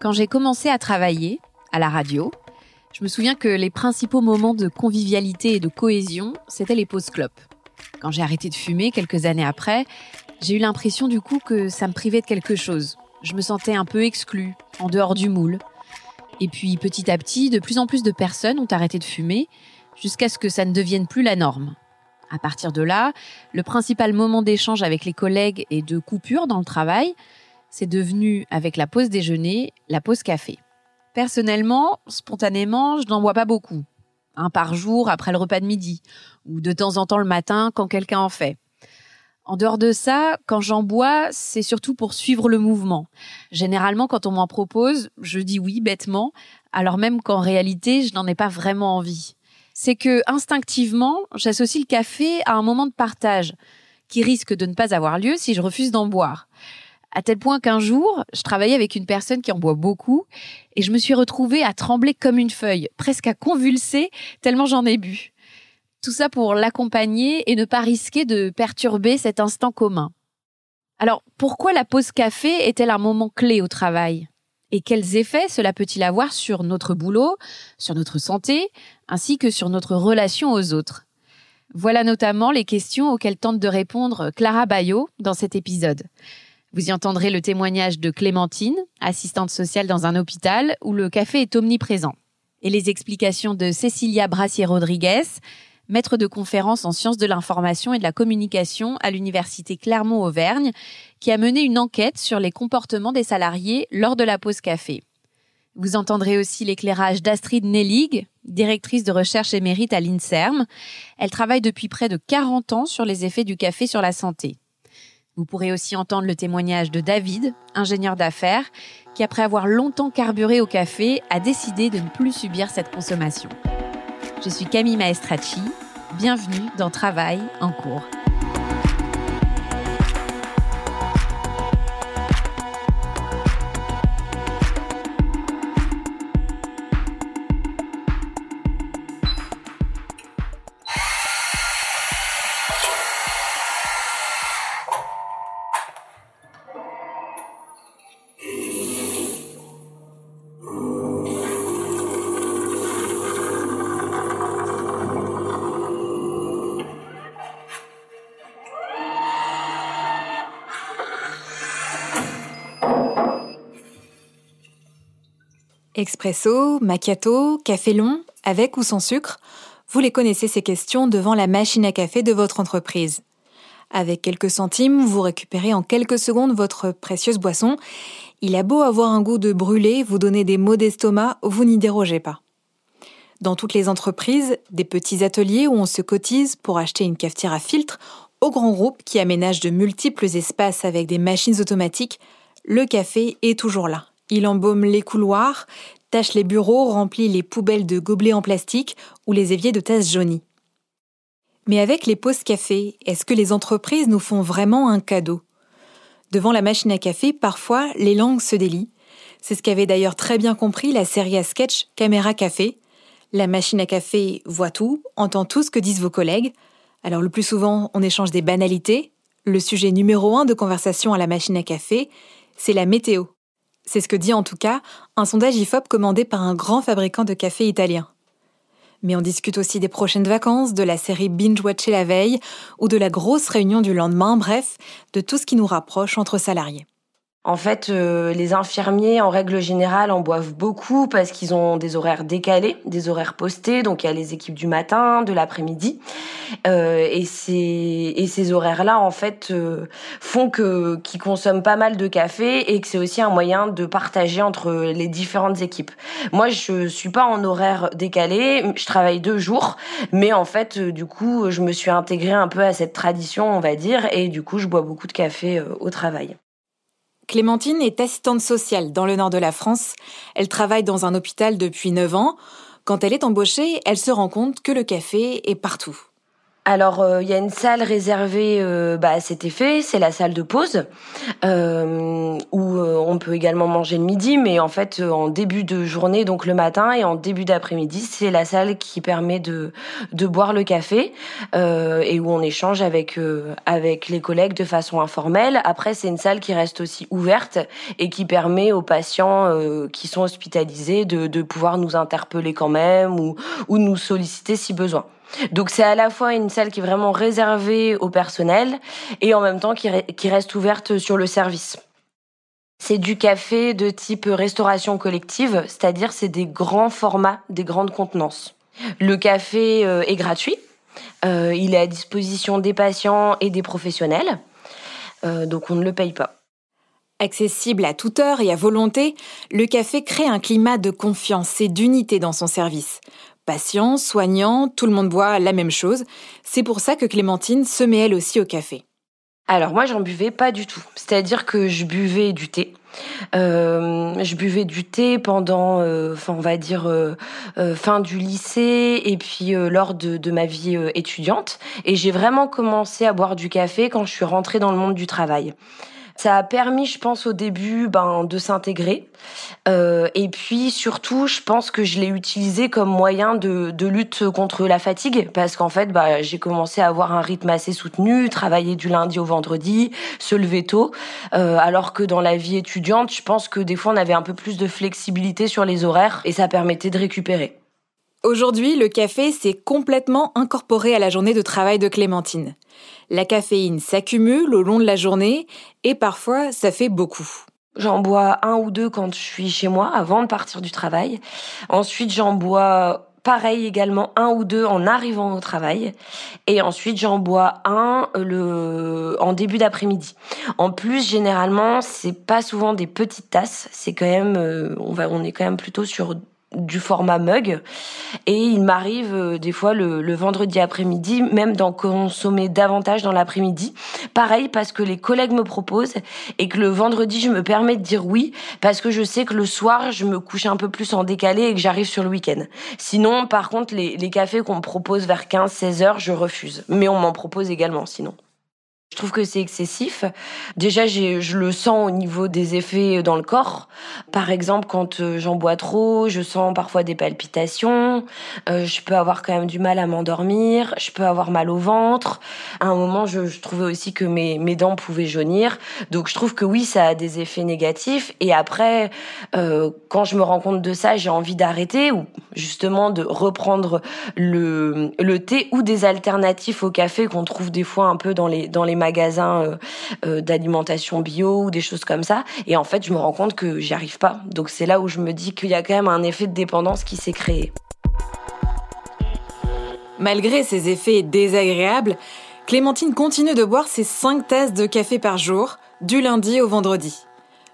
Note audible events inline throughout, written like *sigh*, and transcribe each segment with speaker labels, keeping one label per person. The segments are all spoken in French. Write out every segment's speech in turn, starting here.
Speaker 1: Quand j'ai commencé à travailler à la radio, je me souviens que les principaux moments de convivialité et de cohésion, c'était les pauses clopes. Quand j'ai arrêté de fumer quelques années après, j'ai eu l'impression du coup que ça me privait de quelque chose. Je me sentais un peu exclue, en dehors du moule. Et puis petit à petit, de plus en plus de personnes ont arrêté de fumer jusqu'à ce que ça ne devienne plus la norme. À partir de là, le principal moment d'échange avec les collègues et de coupure dans le travail, c'est devenu, avec la pause déjeuner, la pause café. Personnellement, spontanément, je n'en bois pas beaucoup. Un par jour après le repas de midi, ou de temps en temps le matin quand quelqu'un en fait. En dehors de ça, quand j'en bois, c'est surtout pour suivre le mouvement. Généralement, quand on m'en propose, je dis oui bêtement, alors même qu'en réalité, je n'en ai pas vraiment envie. C'est que instinctivement, j'associe le café à un moment de partage qui risque de ne pas avoir lieu si je refuse d'en boire. À tel point qu'un jour, je travaillais avec une personne qui en boit beaucoup et je me suis retrouvée à trembler comme une feuille, presque à convulser tellement j'en ai bu. Tout ça pour l'accompagner et ne pas risquer de perturber cet instant commun. Alors, pourquoi la pause café est-elle un moment clé au travail? Et quels effets cela peut-il avoir sur notre boulot, sur notre santé, ainsi que sur notre relation aux autres? Voilà notamment les questions auxquelles tente de répondre Clara Bayot dans cet épisode. Vous y entendrez le témoignage de Clémentine, assistante sociale dans un hôpital où le café est omniprésent. Et les explications de Cecilia Brassier-Rodriguez, maître de conférence en sciences de l'information et de la communication à l'université Clermont-Auvergne, qui a mené une enquête sur les comportements des salariés lors de la pause café. Vous entendrez aussi l'éclairage d'Astrid Nellig, directrice de recherche émérite à l'INSERM. Elle travaille depuis près de 40 ans sur les effets du café sur la santé. Vous pourrez aussi entendre le témoignage de David, ingénieur d'affaires, qui après avoir longtemps carburé au café, a décidé de ne plus subir cette consommation. Je suis Camille Maestracci, bienvenue dans Travail en cours.
Speaker 2: Expresso, macchiato, café long, avec ou sans sucre, vous les connaissez ces questions devant la machine à café de votre entreprise. Avec quelques centimes, vous récupérez en quelques secondes votre précieuse boisson. Il a beau avoir un goût de brûlé, vous donner des maux d'estomac, vous n'y dérogez pas. Dans toutes les entreprises, des petits ateliers où on se cotise pour acheter une cafetière à filtre, au grand groupe qui aménage de multiples espaces avec des machines automatiques, le café est toujours là. Il embaume les couloirs, tâche les bureaux, remplit les poubelles de gobelets en plastique ou les éviers de tasses jaunies. Mais avec les pauses café, est-ce que les entreprises nous font vraiment un cadeau? Devant la machine à café, parfois, les langues se délient. C'est ce qu'avait d'ailleurs très bien compris la série à sketch Caméra Café. La machine à café voit tout, entend tout ce que disent vos collègues. Alors le plus souvent, on échange des banalités. Le sujet numéro un de conversation à la machine à café, c'est la météo. C'est ce que dit en tout cas un sondage IFOP commandé par un grand fabricant de café italien. Mais on discute aussi des prochaines vacances, de la série Binge Watcher la veille ou de la grosse réunion du lendemain, bref, de tout ce qui nous rapproche entre salariés.
Speaker 3: En fait, euh, les infirmiers, en règle générale, en boivent beaucoup parce qu'ils ont des horaires décalés, des horaires postés. Donc, il y a les équipes du matin, de l'après-midi. Euh, et, ces, et ces horaires-là, en fait, euh, font que qu'ils consomment pas mal de café et que c'est aussi un moyen de partager entre les différentes équipes. Moi, je suis pas en horaire décalé. Je travaille deux jours. Mais en fait, du coup, je me suis intégrée un peu à cette tradition, on va dire. Et du coup, je bois beaucoup de café au travail.
Speaker 2: Clémentine est assistante sociale dans le nord de la France. Elle travaille dans un hôpital depuis 9 ans. Quand elle est embauchée, elle se rend compte que le café est partout.
Speaker 3: Alors, euh, il y a une salle réservée euh, bah, à cet effet, c'est la salle de pause, euh, où on peut également manger le midi, mais en fait, en début de journée, donc le matin, et en début d'après-midi, c'est la salle qui permet de, de boire le café et où on échange avec, avec les collègues de façon informelle. Après, c'est une salle qui reste aussi ouverte et qui permet aux patients qui sont hospitalisés de, de pouvoir nous interpeller quand même ou, ou nous solliciter si besoin. Donc c'est à la fois une salle qui est vraiment réservée au personnel et en même temps qui, reste ouverte sur le service. C'est du café de type restauration collective, c'est-à-dire c'est des grands formats, des grandes contenances. Le café euh, est gratuit, euh, il est à disposition des patients et des professionnels, euh, donc on ne le paye pas.
Speaker 2: Accessible à toute heure et à volonté, le café crée un climat de confiance et d'unité dans son service. Patients, soignants, tout le monde boit la même chose. C'est pour ça que Clémentine se met elle aussi au café.
Speaker 3: Alors moi j'en buvais pas du tout. C'est-à-dire que je buvais du thé. Euh, je buvais du thé pendant, euh, on va dire euh, fin du lycée et puis lors de, ma vie étudiante. Et j'ai vraiment commencé à boire du café quand je suis rentrée dans le monde du travail. Ça a permis, je pense, au début, ben, de s'intégrer. Euh, et puis, surtout, je pense que je l'ai utilisé comme moyen de, de lutte contre la fatigue, parce qu'en fait, bah, j'ai commencé à avoir un rythme assez soutenu, travailler du lundi au vendredi, se lever tôt, euh, alors que dans la vie étudiante, je pense que des fois, on avait un peu plus de flexibilité sur les horaires, et ça permettait de récupérer.
Speaker 2: Aujourd'hui, le café s'est complètement incorporé à la journée de travail de Clémentine. La caféine s'accumule au long de la journée et parfois ça fait beaucoup.
Speaker 3: J'en bois un ou deux quand je suis chez moi avant de partir du travail. Ensuite, j'en bois pareil également un ou deux en arrivant au travail et ensuite j'en bois un le en début d'après-midi. En plus généralement, c'est pas souvent des petites tasses, c'est quand même euh, on va on est quand même plutôt sur du format mug. Et il m'arrive euh, des fois le, vendredi après-midi même d'en consommer davantage dans l'après-midi. Pareil parce que les collègues me proposent et que le vendredi je me permets de dire oui parce que je sais que le soir je me couche un peu plus en décalé et que j'arrive sur le week-end. Sinon par contre les, les cafés qu'on me propose vers 15-16 heures je refuse. Mais on m'en propose également sinon je trouve que c'est excessif. Déjà, je le sens au niveau des effets dans le corps. Par exemple, quand euh, j'en bois trop, je sens parfois des palpitations. Euh, je peux avoir quand même du mal à m'endormir. Je peux avoir mal au ventre. À un moment, je, trouvais aussi que mes, dents pouvaient jaunir. Donc, je trouve que oui, ça a des effets négatifs. Et après, euh, quand je me rends compte de ça, j'ai envie d'arrêter ou justement de reprendre le, thé ou des alternatives au café qu'on trouve des fois un peu dans les dans les magasins euh, euh, d'alimentation bio ou des choses comme ça. Et en fait, je me rends compte que j'y arrive pas. Donc c'est là où je me dis qu'il y a quand même un effet de dépendance qui s'est créé.
Speaker 2: Malgré ces effets désagréables, Clémentine continue de boire ses 5 tasses de café par jour, du lundi au vendredi.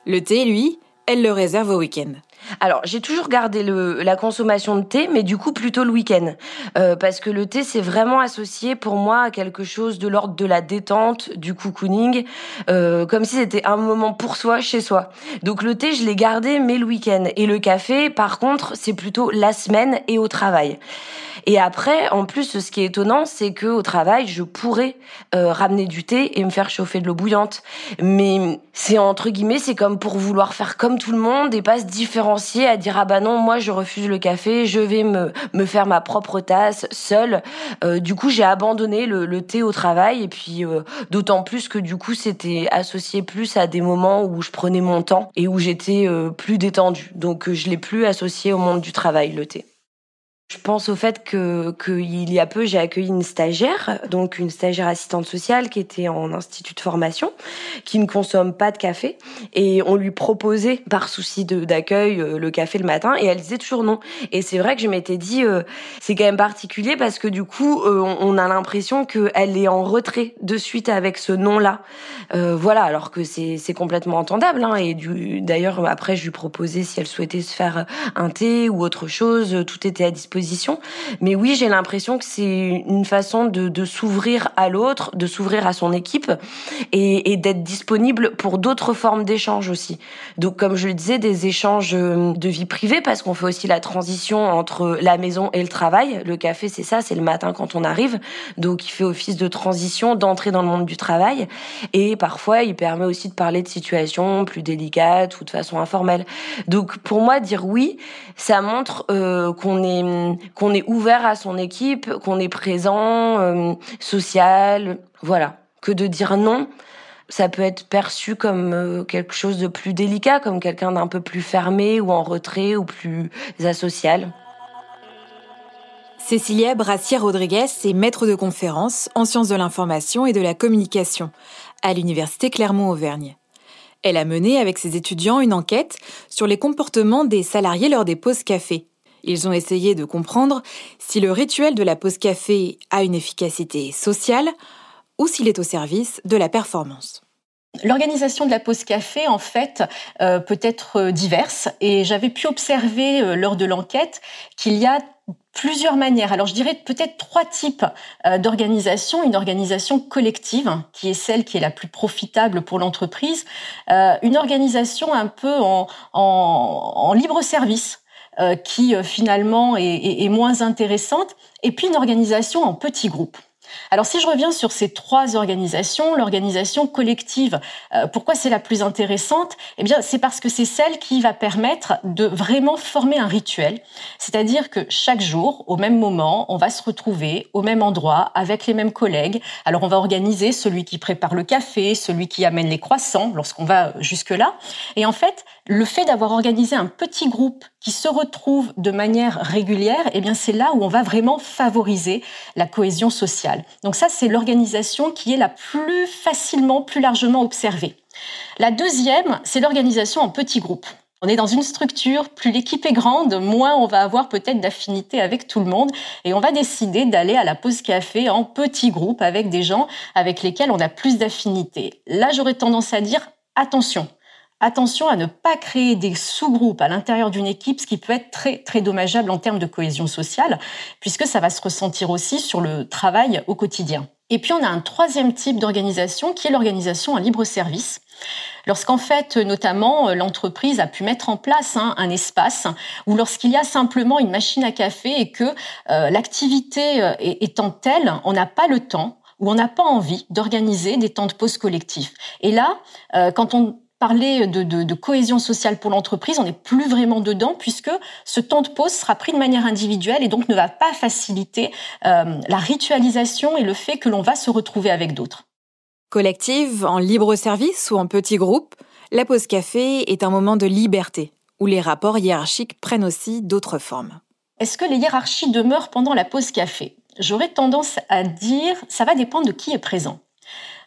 Speaker 2: Le thé, lui, elle le réserve au week-end.
Speaker 3: Alors, j'ai toujours gardé le, la consommation de thé, mais du coup plutôt le week-end. Euh, parce que le thé, c'est vraiment associé pour moi à quelque chose de l'ordre de la détente, du cocooning, euh, comme si c'était un moment pour soi, chez soi. Donc le thé, je l'ai gardé, mais le week-end. Et le café, par contre, c'est plutôt la semaine et au travail. Et après, en plus, ce qui est étonnant, c'est que au travail, je pourrais euh, ramener du thé et me faire chauffer de l'eau bouillante. Mais c'est entre guillemets, c'est comme pour vouloir faire comme tout le monde et pas se différencier à dire ah bah non, moi je refuse le café, je vais me me faire ma propre tasse seule. Euh, du coup, j'ai abandonné le, le, thé au travail et puis euh, d'autant plus que du coup, c'était associé plus à des moments où je prenais mon temps et où j'étais plus détendue. Donc je l'ai plus associé au monde du travail le thé. Je pense au fait que qu'il y a peu, j'ai accueilli une stagiaire, donc une stagiaire assistante sociale qui était en institut de formation, qui ne consomme pas de café, et on lui proposait par souci d'accueil euh, le café le matin, et elle disait toujours non. Et c'est vrai que je m'étais dit, euh, c'est quand même particulier parce que du coup, euh, on, a l'impression qu'elle est en retrait de suite avec ce non-là. voilà, alors que c'est complètement entendable. Hein, et d'ailleurs, après, je lui proposais si elle souhaitait se faire un thé ou autre chose, tout était à disposition mais oui, j'ai l'impression que c'est une façon de, s'ouvrir à l'autre, de s'ouvrir à son équipe et, d'être disponible pour d'autres formes d'échanges aussi. Donc, comme je le disais, des échanges euh, de vie privée parce qu'on fait aussi la transition entre la maison et le travail. Le café, c'est ça, c'est le matin quand on arrive. Donc, il fait office de transition, d'entrée dans le monde du travail. Et parfois, il permet aussi de parler de situations plus délicates ou de façon informelle. Donc, pour moi, dire oui, ça montre euh, qu'on est qu'on est ouvert à son équipe, qu'on est présent, euh, social, voilà. Que de dire non, ça peut être perçu comme euh, quelque chose de plus délicat, comme quelqu'un d'un peu plus fermé ou en retrait ou plus asocial.
Speaker 2: Cécilia Brassier-Rodriguez est maître de conférence en sciences de l'information et de la communication à l'Université Clermont-Auvergne. Elle a mené avec ses étudiants une enquête sur les comportements des salariés lors des pauses café. Ils ont essayé de comprendre si le rituel de la pause café a une efficacité sociale ou s'il est au service de la performance.
Speaker 4: L'organisation de la pause café, en fait, euh, peut être diverse et j'avais pu observer euh, lors de l'enquête qu'il y a plusieurs manières. Alors je dirais peut-être trois types euh, d'organisation. Une organisation collective, qui est celle qui est la plus profitable pour l'entreprise. une organisation un peu en libre service, euh, qui euh, finalement est, moins intéressante, et puis une organisation en petits groupes. Alors si je reviens sur ces trois organisations, l'organisation collective, euh, pourquoi c'est la plus intéressante? Eh bien, c'est parce que c'est celle qui va permettre de vraiment former un rituel, c'est-à-dire que chaque jour, au même moment, on va se retrouver au même endroit avec les mêmes collègues. Alors on va organiser celui qui prépare le café, celui qui amène les croissants lorsqu'on va jusque là. Et en fait, le fait d'avoir organisé un petit groupe qui se retrouve de manière régulière, eh bien c'est là où on va vraiment favoriser la cohésion sociale. Donc ça, c'est l'organisation qui est la plus facilement, plus largement observée. La deuxième, c'est l'organisation en petits groupes. On est dans une structure, plus l'équipe est grande, moins on va avoir peut-être d'affinité avec tout le monde et on va décider d'aller à la pause café en petits groupes avec des gens avec lesquels on a plus d'affinité. Là, j'aurais tendance à dire attention. Attention à ne pas créer des sous-groupes à l'intérieur d'une équipe, ce qui peut être très très dommageable en termes de cohésion sociale, puisque ça va se ressentir aussi sur le travail au quotidien. Et puis on a un troisième type d'organisation qui est l'organisation en libre service. Lorsqu'en fait, notamment, l'entreprise a pu mettre en place hein, un espace ou lorsqu'il y a simplement une machine à café et que euh, l'activité euh, étant telle, on n'a pas le temps ou on n'a pas envie d'organiser des temps de pause collectifs. Et là, euh, quand on parler de, cohésion sociale pour l'entreprise, on n'est plus vraiment dedans puisque ce temps de pause sera pris de manière individuelle et donc ne va pas faciliter euh, la ritualisation et le fait que l'on va se retrouver avec d'autres.
Speaker 2: Collective, en libre service ou en petit groupe, la pause café est un moment de liberté où les rapports hiérarchiques prennent aussi d'autres formes.
Speaker 4: Est-ce que les hiérarchies demeurent pendant la pause café? J'aurais tendance à dire ça va dépendre de qui est présent.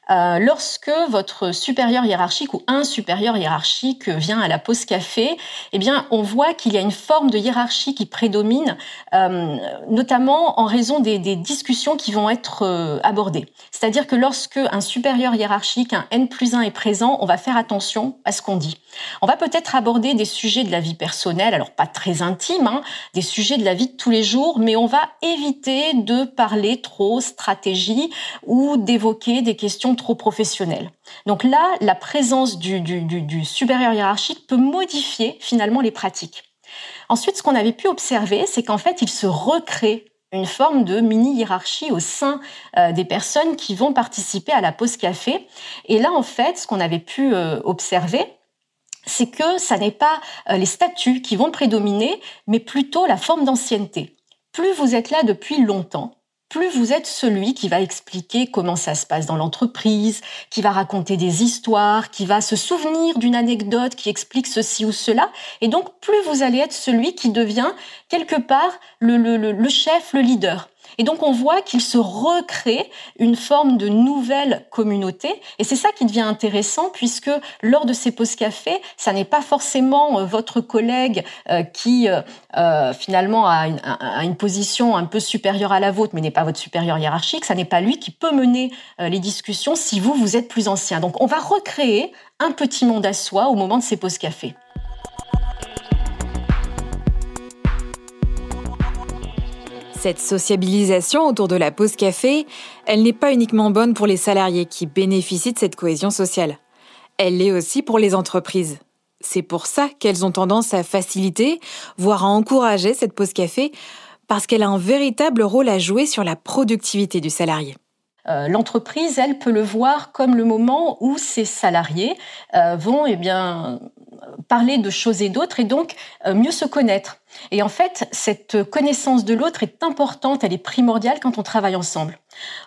Speaker 4: Euh, lorsque votre supérieur hiérarchique ou un supérieur hiérarchique vient à la pause café, eh bien, on voit qu'il y a une forme de hiérarchie qui prédomine, euh, notamment en raison des, des, discussions qui vont être euh, abordées. C'est-à-dire que lorsque un supérieur hiérarchique, un N plus 1 est présent, on va faire attention à ce qu'on dit. On va peut-être aborder des sujets de la vie personnelle, alors pas très intimes, hein, des sujets de la vie de tous les jours, mais on va éviter de parler trop stratégie ou d'évoquer des questions trop professionnelles. Donc là, la présence du, du supérieur hiérarchique peut modifier finalement les pratiques. Ensuite, ce qu'on avait pu observer, c'est qu'en fait, il se recrée une forme de mini-hiérarchie au sein euh, des personnes qui vont participer à la pause café. Et là, en fait, ce qu'on avait pu euh, observer, c'est que ça n'est pas euh, les statuts qui vont prédominer, mais plutôt la forme d'ancienneté. Plus vous êtes là depuis longtemps, plus vous êtes celui qui va expliquer comment ça se passe dans l'entreprise, qui va raconter des histoires, qui va se souvenir d'une anecdote qui explique ceci ou cela. Et donc, plus vous allez être celui qui devient quelque part le, le, le chef, le leader. Et donc on voit qu'il se recrée une forme de nouvelle communauté. Et c'est ça qui devient intéressant puisque lors de ces pauses café, ça n'est pas forcément euh, votre collègue euh, qui euh, finalement a une, a une, position un peu supérieure à la vôtre, mais n'est pas votre supérieur hiérarchique. Ça n'est pas lui qui peut mener les discussions si vous, vous êtes plus ancien. Donc on va recréer un petit monde à soi au moment de ces pauses café.
Speaker 2: Cette sociabilisation autour de la pause café, elle n'est pas uniquement bonne pour les salariés qui bénéficient de cette cohésion sociale. Elle l'est aussi pour les entreprises. C'est pour ça qu'elles ont tendance à faciliter, voire à encourager cette pause café, parce qu'elle a un véritable rôle à jouer sur la productivité du salarié.
Speaker 4: Euh, l'entreprise, elle, peut le voir comme le moment où ses salariés euh, vont eh bien, parler de choses et d'autres et donc euh, mieux se connaître. Et en fait, cette connaissance de l'autre est importante, elle est primordiale quand on travaille ensemble.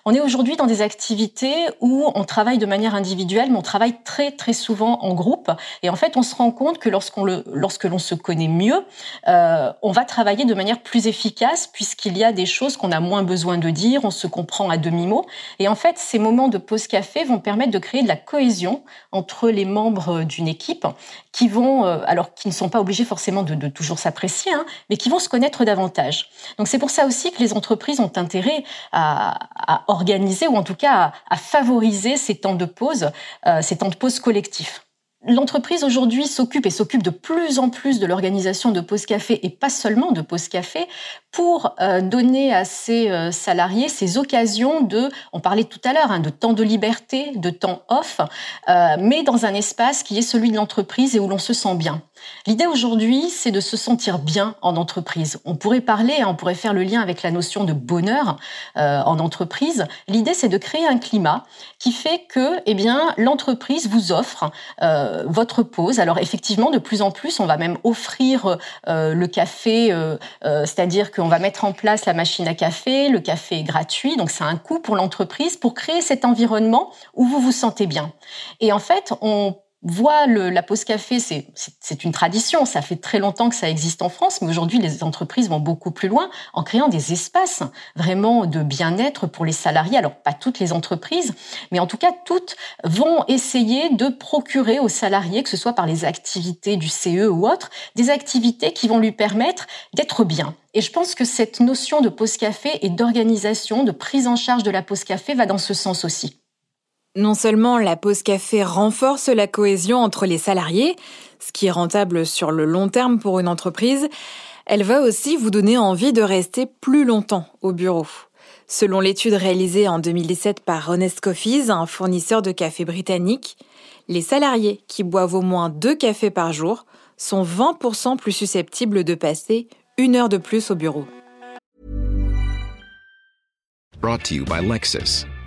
Speaker 4: On est aujourd'hui dans des activités où on travaille de manière individuelle, mais on travaille très très souvent en groupe. Et en fait, on se rend compte que lorsqu'on le, lorsque l'on se connaît mieux, euh, on va travailler de manière plus efficace puisqu'il y a des choses qu'on a moins besoin de dire, on se comprend à demi mot. Et en fait, ces moments de pause café vont permettre de créer de la cohésion entre les membres d'une équipe qui vont, euh, alors qui ne sont pas obligés forcément de, de toujours s'apprécier, hein, mais qui vont se connaître davantage. Donc c'est pour ça aussi que les entreprises ont intérêt à, à organiser ou en tout cas à, favoriser ces temps de pause, euh, ces temps de pause collectifs. L'entreprise aujourd'hui s'occupe et s'occupe de plus en plus de l'organisation de pause café et pas seulement de pause café pour euh, donner à ses euh, salariés ces occasions de, on parlait tout à l'heure, hein, de temps de liberté, de temps off, mais dans un espace qui est celui de l'entreprise et où l'on se sent bien. L'idée aujourd'hui, c'est de se sentir bien en entreprise. On pourrait parler, hein, on pourrait faire le lien avec la notion de bonheur euh, en entreprise. L'idée, c'est de créer un climat qui fait que, eh bien, l'entreprise vous offre euh, votre pause. Alors effectivement, de plus en plus, on va même offrir euh, le café, c'est-à-dire qu'on va mettre en place la machine à café. Le café est gratuit, donc c'est un coût pour l'entreprise pour créer cet environnement où vous vous sentez bien. Et en fait, on voit le, la pause café, c'est une tradition, ça fait très longtemps que ça existe en France, mais aujourd'hui les entreprises vont beaucoup plus loin en créant des espaces vraiment de bien-être pour les salariés. Alors pas toutes les entreprises, mais en tout cas toutes vont essayer de procurer aux salariés, que ce soit par les activités du CE ou autres, des activités qui vont lui permettre d'être bien. Et je pense que cette notion de pause café et d'organisation, de prise en charge de la pause café va dans ce sens aussi.
Speaker 2: Non seulement la pause café renforce la cohésion entre les salariés, ce qui est rentable sur le long terme pour une entreprise, elle va aussi vous donner envie de rester plus longtemps au bureau. Selon l'étude réalisée en 2017 par Honest Coffees, un fournisseur de café britannique, les salariés qui boivent au moins deux cafés par jour sont 20% plus susceptibles de passer une heure de plus au bureau.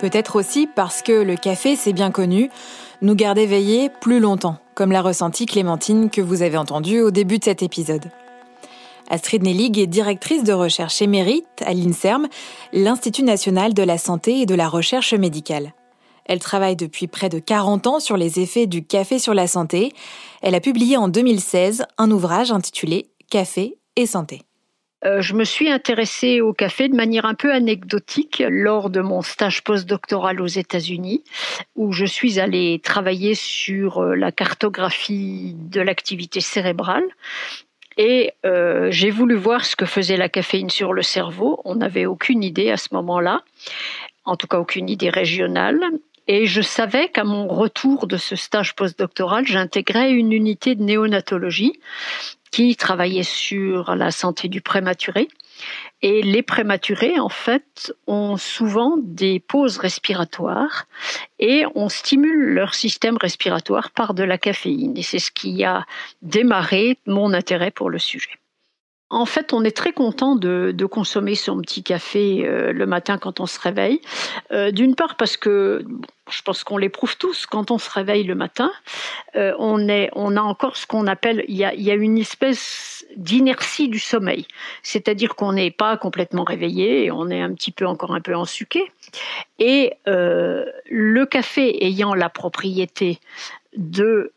Speaker 2: Peut-être aussi parce que le café, c'est bien connu, nous garde éveillés plus longtemps, comme l'a ressenti Clémentine que vous avez entendu au début de cet épisode. Astrid Nellig est directrice de recherche émérite à l'INSERM, l'Institut national de la santé et de la recherche médicale. Elle travaille depuis près de 40 ans sur les effets du café sur la santé. Elle a publié en 2016 un ouvrage intitulé Café et santé.
Speaker 5: Euh, je me suis intéressée au café de manière un peu anecdotique lors de mon stage postdoctoral aux États-Unis, où je suis allée travailler sur euh, la cartographie de l'activité cérébrale. Et euh, j'ai voulu voir ce que faisait la caféine sur le cerveau. On n'avait aucune idée à ce moment-là, en tout cas aucune idée régionale. Et je savais qu'à mon retour de ce stage postdoctoral, j'intégrais une unité de néonatologie qui travaillait sur la santé du prématuré. Et les prématurés, en fait, ont souvent des pauses respiratoires et on stimule leur système respiratoire par de la caféine. Et c'est ce qui a démarré mon intérêt pour le sujet. En fait, on est très content de, consommer son petit café euh, le matin quand on se réveille. Euh, d'une part parce que je pense qu'on l'éprouve tous quand on se réveille le matin. Euh, on, est, on a encore ce qu'on appelle, il y a, une espèce d'inertie du sommeil, c'est-à-dire qu'on n'est pas complètement réveillé, on est un petit peu encore un peu ensuqué. Et le café ayant la propriété de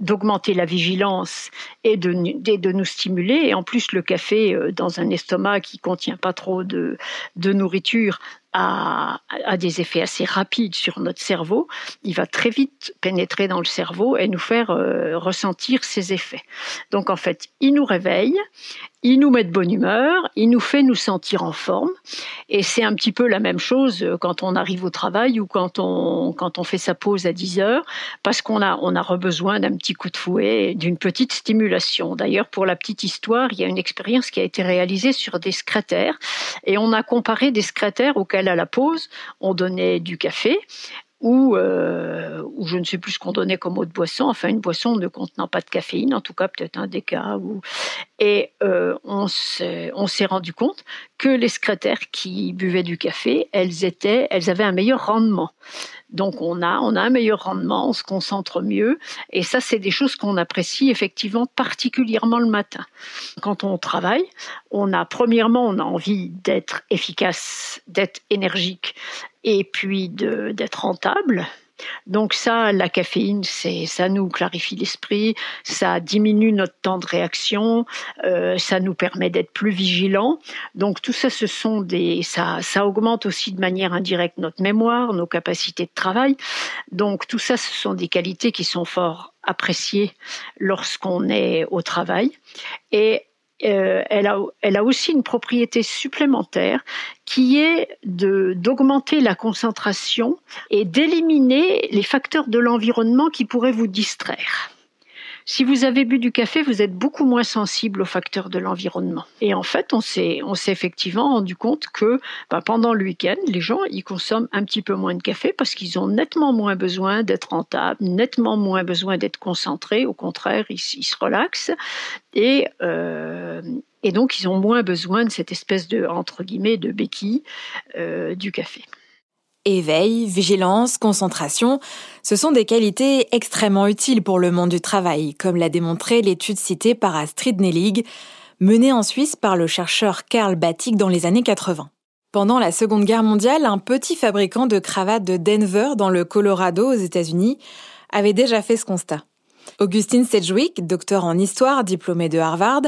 Speaker 5: d'augmenter la vigilance et de, de, nous stimuler. Et en plus, le café, euh, dans un estomac qui contient pas trop de, de nourriture, a, des effets assez rapides sur notre cerveau. Il va très vite pénétrer dans le cerveau et nous faire euh, ressentir ses effets. Donc en fait, il nous réveille, il nous met de bonne humeur, il nous fait nous sentir en forme. Et c'est un petit peu la même chose euh, quand on arrive au travail ou quand on, quand on fait sa pause à 10 heures, parce qu'on a, on a besoin d'un petit coup de fouet, d'une petite stimulation. D'ailleurs, pour la petite histoire, il y a une expérience qui a été réalisée sur des secrétaires et on a comparé des secrétaires auxquels à la pause, on donnait du café ou, euh, ou je ne sais plus ce qu'on donnait comme autre boisson, enfin une boisson ne contenant pas de caféine, en tout cas peut-être un déca. Ou... Et euh, on s'est rendu compte que les secrétaires qui buvaient du café, elles, étaient, elles avaient un meilleur rendement. Donc on a, on a un meilleur rendement, on se concentre mieux. Et ça, c'est des choses qu'on apprécie effectivement particulièrement le matin. Quand on travaille, on a premièrement, on a envie d'être efficace, d'être énergique et puis d'être rentable. Donc ça, la caféine, c'est ça nous clarifie l'esprit, ça diminue notre temps de réaction, euh, ça nous permet d'être plus vigilants. Donc tout ça, ce sont des ça ça augmente aussi de manière indirecte notre mémoire, nos capacités de travail. Donc tout ça, ce sont des qualités qui sont fort appréciées lorsqu'on est au travail et euh, elle, a, elle, a, aussi une propriété supplémentaire qui est d'augmenter la concentration et d'éliminer les facteurs de l'environnement qui pourraient vous distraire. Si vous avez bu du café, vous êtes beaucoup moins sensible aux facteurs de l'environnement. Et en fait, on s'est, effectivement rendu compte que bah, pendant le week-end, les gens, ils consomment un petit peu moins de café parce qu'ils ont nettement moins besoin d'être rentables, nettement moins besoin d'être concentrés. Au contraire, ils, se relaxent. Et, euh, et donc, ils ont moins besoin de cette espèce de, entre guillemets, de béquille euh, du café.
Speaker 2: Éveil, vigilance, concentration, ce sont des qualités extrêmement utiles pour le monde du travail, comme l'a démontré l'étude citée par Astrid Nellig, menée en Suisse par le chercheur Karl Batik dans les années 80. Pendant la Seconde Guerre mondiale, un petit fabricant de cravates de Denver, dans le Colorado, aux États-Unis, avait déjà fait ce constat. Augustine Sedgwick, docteur en histoire diplômée de Harvard,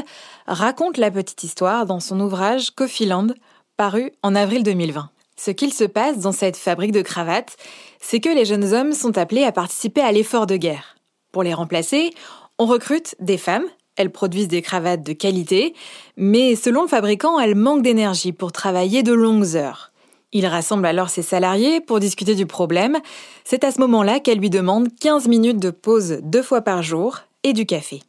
Speaker 2: raconte la petite histoire dans son ouvrage Coffee Land, paru en avril 2020. Ce qu'il se passe dans cette fabrique de cravates, c'est que les jeunes hommes sont appelés à participer à l'effort de guerre. Pour les remplacer, on recrute des femmes, elles produisent des cravates de qualité, mais selon le fabricant, elles manquent d'énergie pour travailler de longues heures. Il rassemble alors ses salariés pour discuter du problème. C'est à ce moment-là qu'elle lui demande 15 minutes de pause deux fois par jour et du café.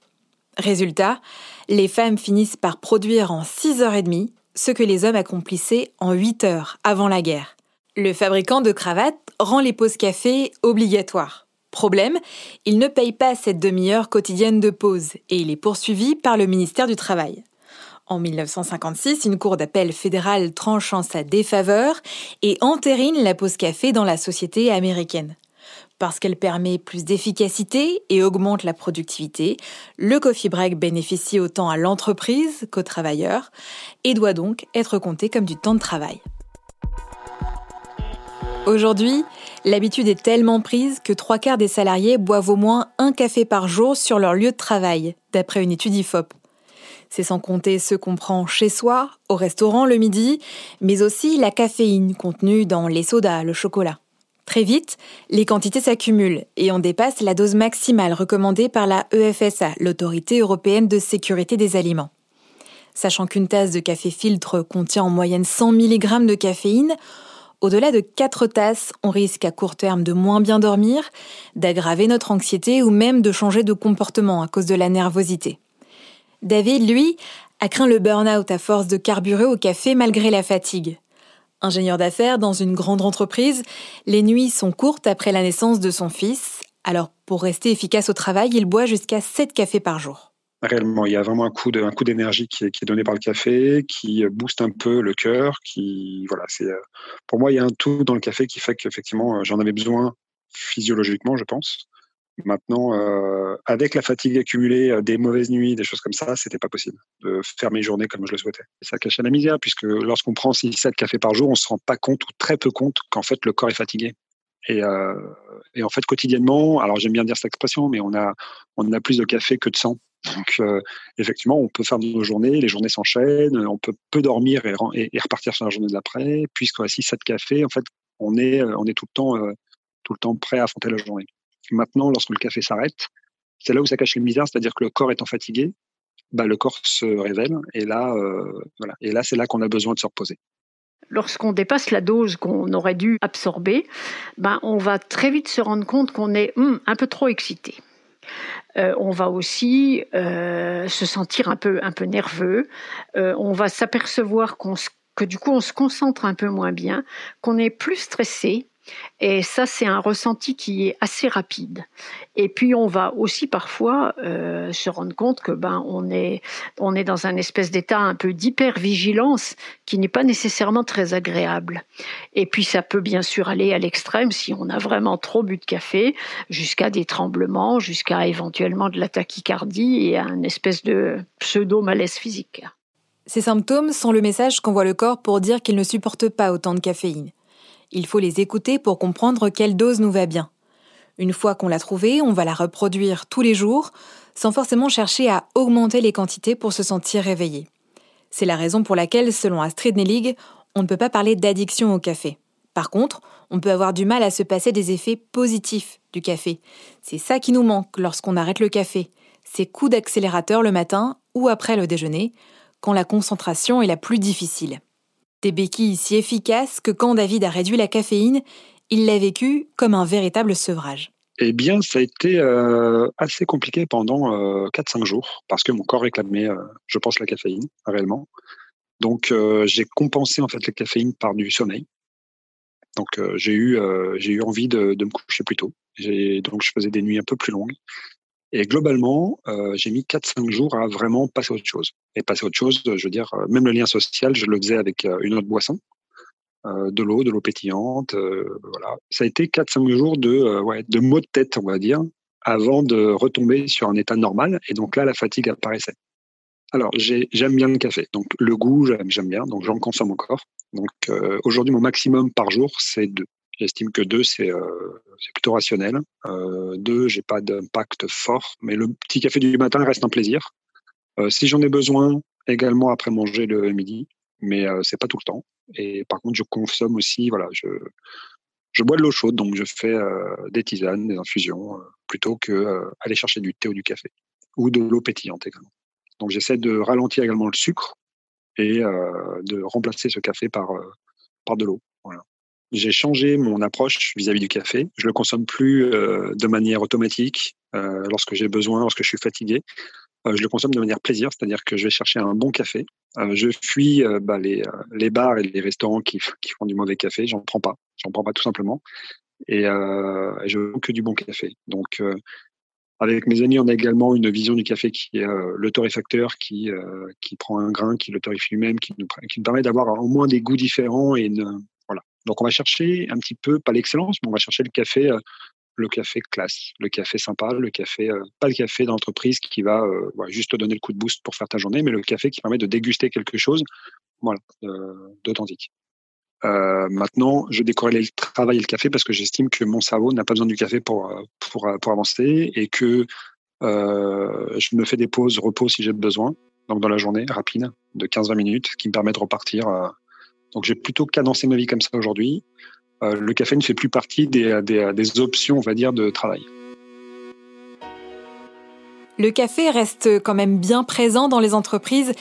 Speaker 2: Résultat, les femmes finissent par produire en 6h30 ce que les hommes accomplissaient en 8 heures avant la guerre. Le fabricant de cravates rend les pauses café obligatoires. Problème, il ne paye pas cette demi-heure quotidienne de pause et il est poursuivi par le ministère du Travail. En 1956, une cour d'appel fédérale tranche en sa défaveur et entérine la pause café dans la société américaine. Parce qu'elle permet plus d'efficacité et augmente la productivité, le coffee break bénéficie autant à l'entreprise qu'aux travailleurs et doit donc être compté comme du temps de travail. Aujourd'hui, l'habitude est tellement prise que trois quarts des salariés boivent au moins un café par jour sur leur lieu de travail, d'après une étude IFOP. C'est sans compter ce qu'on prend chez soi, au restaurant le midi, mais aussi la caféine contenue dans les sodas, le chocolat. Très vite, les quantités s'accumulent et on dépasse la dose maximale recommandée par la EFSA, l'Autorité européenne de sécurité des aliments. Sachant qu'une tasse de café filtre contient en moyenne 100 mg de caféine, au-delà de 4 tasses, on risque à court terme de moins bien dormir, d'aggraver notre anxiété ou même de changer de comportement à cause de la nervosité. David, lui, a craint le burn-out à force de carburer au café malgré la fatigue. Ingénieur d'affaires dans une grande entreprise, les nuits sont courtes après la naissance de son fils, alors pour rester efficace au travail, il boit jusqu'à 7 cafés par jour
Speaker 6: réellement. Il y a vraiment un coup coup d'énergie qui est, donné par le café, qui booste un peu le cœur, qui voilà, c'est euh, pour moi il y a un tout dans le café qui fait qu'effectivement euh, j'en avais besoin physiologiquement, je pense. Maintenant, euh, avec la fatigue accumulée, des mauvaises nuits, des choses comme ça, c'était pas possible de faire mes journées comme je le souhaitais. Et ça cachait la misère, puisque lorsqu'on prend 6-7 cafés par jour, on se rend pas compte ou très peu compte qu'en fait le corps est fatigué. Et, et, en fait, quotidiennement, alors j'aime bien dire cette expression, mais on a, on a plus de café que de sang. Donc, euh, effectivement, on peut faire nos journées, les journées s'enchaînent, on peut peu dormir et, et, repartir sur la journée d'après. Puisqu'on a 6 de café, en fait, on est, euh, on est tout le temps, euh, tout le temps prêt à affronter la journée. Maintenant, lorsque le café s'arrête, c'est là où ça cache les misères, c'est-à-dire que le corps étant fatigué, bah, le corps se révèle, et là, voilà, et là, c'est là qu'on a besoin de se reposer
Speaker 5: lorsqu'on dépasse la dose qu'on aurait dû absorber, ben, on va très vite se rendre compte qu'on est hum, un peu trop excité. Euh, on va aussi euh, se sentir un peu, un peu nerveux. Euh, on va s'apercevoir que du coup on se concentre un peu moins bien, qu'on est plus stressé, et ça, c'est un ressenti qui est assez rapide. Et puis, on va aussi parfois euh, se rendre compte que ben on est on est dans un espèce d'état un peu d'hypervigilance qui n'est pas nécessairement très agréable. Et puis, ça peut bien sûr aller à l'extrême si on a vraiment trop bu de café, jusqu'à des tremblements, jusqu'à éventuellement de la tachycardie et à une espèce de pseudo malaise physique.
Speaker 2: Ces symptômes sont le message qu'envoie le corps pour dire qu'il ne supporte pas autant de caféine. Il faut les écouter pour comprendre quelle dose nous va bien. Une fois qu'on l'a trouvée, on va la reproduire tous les jours, sans forcément chercher à augmenter les quantités pour se sentir réveillé. C'est la raison pour laquelle, selon Astrid Nellig, on ne peut pas parler d'addiction au café. Par contre, on peut avoir du mal à se passer des effets positifs du café. C'est ça qui nous manque lorsqu'on arrête le café. Ces coups d'accélérateur le matin ou après le déjeuner, quand la concentration est la plus difficile. Des béquilles si efficaces que quand David a réduit la caféine, il l'a vécu comme un véritable sevrage.
Speaker 6: Eh bien, ça a été euh, assez compliqué pendant euh, 4-5 jours parce que mon corps réclamait, euh, je pense, la caféine, réellement. Donc, euh, j'ai compensé en fait la caféine par du sommeil. Donc, j'ai eu, eu envie de, de, me coucher plus tôt. Donc, je faisais des nuits un peu plus longues. Et globalement, euh, j'ai mis 4-5 jours à vraiment passer à autre chose. Et passer à autre chose, je veux dire, euh, même le lien social, je le faisais avec euh, une autre boisson, de l'eau, de l'eau pétillante. Voilà. Ça a été 4-5 jours de, ouais, de maux de tête, on va dire, avant de retomber sur un état normal. Et donc là, la fatigue apparaissait. Alors, j'aime bien le café. Donc, le goût, j'aime bien. Donc, j'en consomme encore. Donc, aujourd'hui, mon maximum par jour, c'est deux. J'estime que deux, c'est euh, plutôt rationnel. Euh, deux, j'ai pas d'impact fort, mais le petit café du matin reste un plaisir. Euh, si j'en ai besoin, également après manger le midi, mais euh, c'est pas tout le temps. Et par contre, je consomme aussi, voilà, je, je bois de l'eau chaude, donc je fais des tisanes, des infusions, plutôt que aller chercher du thé ou du café, ou de l'eau pétillante également. Donc j'essaie de ralentir également le sucre et de remplacer ce café par, par de l'eau. J'ai changé mon approche vis-à-vis du café. Je le consomme plus euh, de manière automatique euh, lorsque j'ai besoin, lorsque je suis fatigué. Euh, je le consomme de manière plaisir, c'est-à-dire que je vais chercher un bon café. Euh, je fuis euh, bah, les, euh, les bars et les restaurants qui, *laughs* qui font du mauvais café. J'en prends pas. J'en prends pas tout simplement. Et je veux que du bon café. Donc Avec mes amis, on a également une vision du café qui est euh, le qui, euh, qui prend un grain, qui le lui-même, qui nous, qui nous permet d'avoir au moins des goûts différents. Et une. Donc on va chercher un petit peu, pas l'excellence, mais on va chercher le café, euh, le café classe, le café sympa, le café, euh, pas le café d'entreprise qui va euh, juste te donner le coup de boost pour faire ta journée, mais le café qui permet de déguster quelque chose, voilà, d'authentique. Maintenant, je décorrèle le travail et le café parce que j'estime que mon cerveau n'a pas besoin du café pour, pour, pour avancer et que je me fais des pauses repos si j'ai besoin, donc dans la journée, rapide, de 15-20 minutes, qui me permet de repartir. Donc j'ai plutôt cadencé ma vie comme ça aujourd'hui. le café ne fait plus partie des, des, options, on va dire, de travail.
Speaker 2: Le café reste quand même bien présent dans les entreprises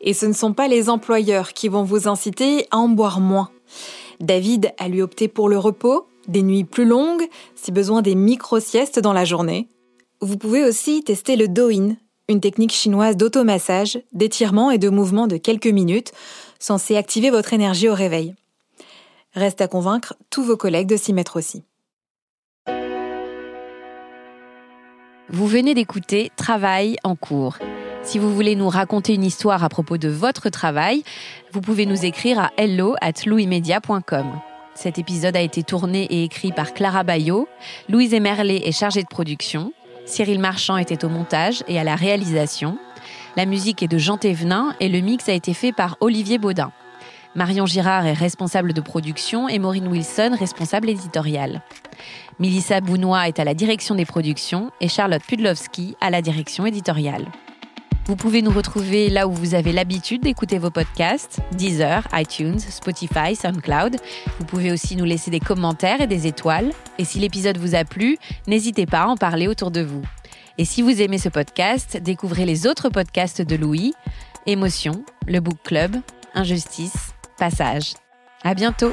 Speaker 2: et ce ne sont pas les employeurs qui vont vous inciter à en boire moins. David a lui opté pour le repos, des nuits plus longues, si besoin des micro-siestes dans la journée. Vous pouvez aussi tester le Do-In, une technique chinoise d'automassage, d'étirement et de mouvement de quelques minutes, censée activer votre énergie au réveil. Reste à convaincre tous vos collègues de s'y mettre aussi.
Speaker 1: Vous venez d'écouter Travail en cours. Si vous voulez nous raconter une histoire à propos de votre travail, vous pouvez nous écrire à hello at Cet épisode a été tourné et écrit par Clara Bayot. Louise Emerlet est chargée de production. Cyril Marchand était au montage et à la réalisation. La musique est de Jean Thévenin et le mix a été fait par Olivier Baudin. Marion Girard est responsable de production et Maureen Wilson responsable éditoriale. Milissa Bounois est à la direction des productions et Charlotte Pudlowski à la direction éditoriale. Vous pouvez nous retrouver là où vous avez l'habitude d'écouter vos podcasts, Deezer, iTunes, Spotify, SoundCloud. Vous pouvez aussi nous laisser des commentaires et des étoiles. Et si l'épisode vous a plu, n'hésitez pas à en parler autour de vous. Et si vous aimez ce podcast, découvrez les autres podcasts de Louis, Émotion, le Book Club, Injustice, Passage. À bientôt!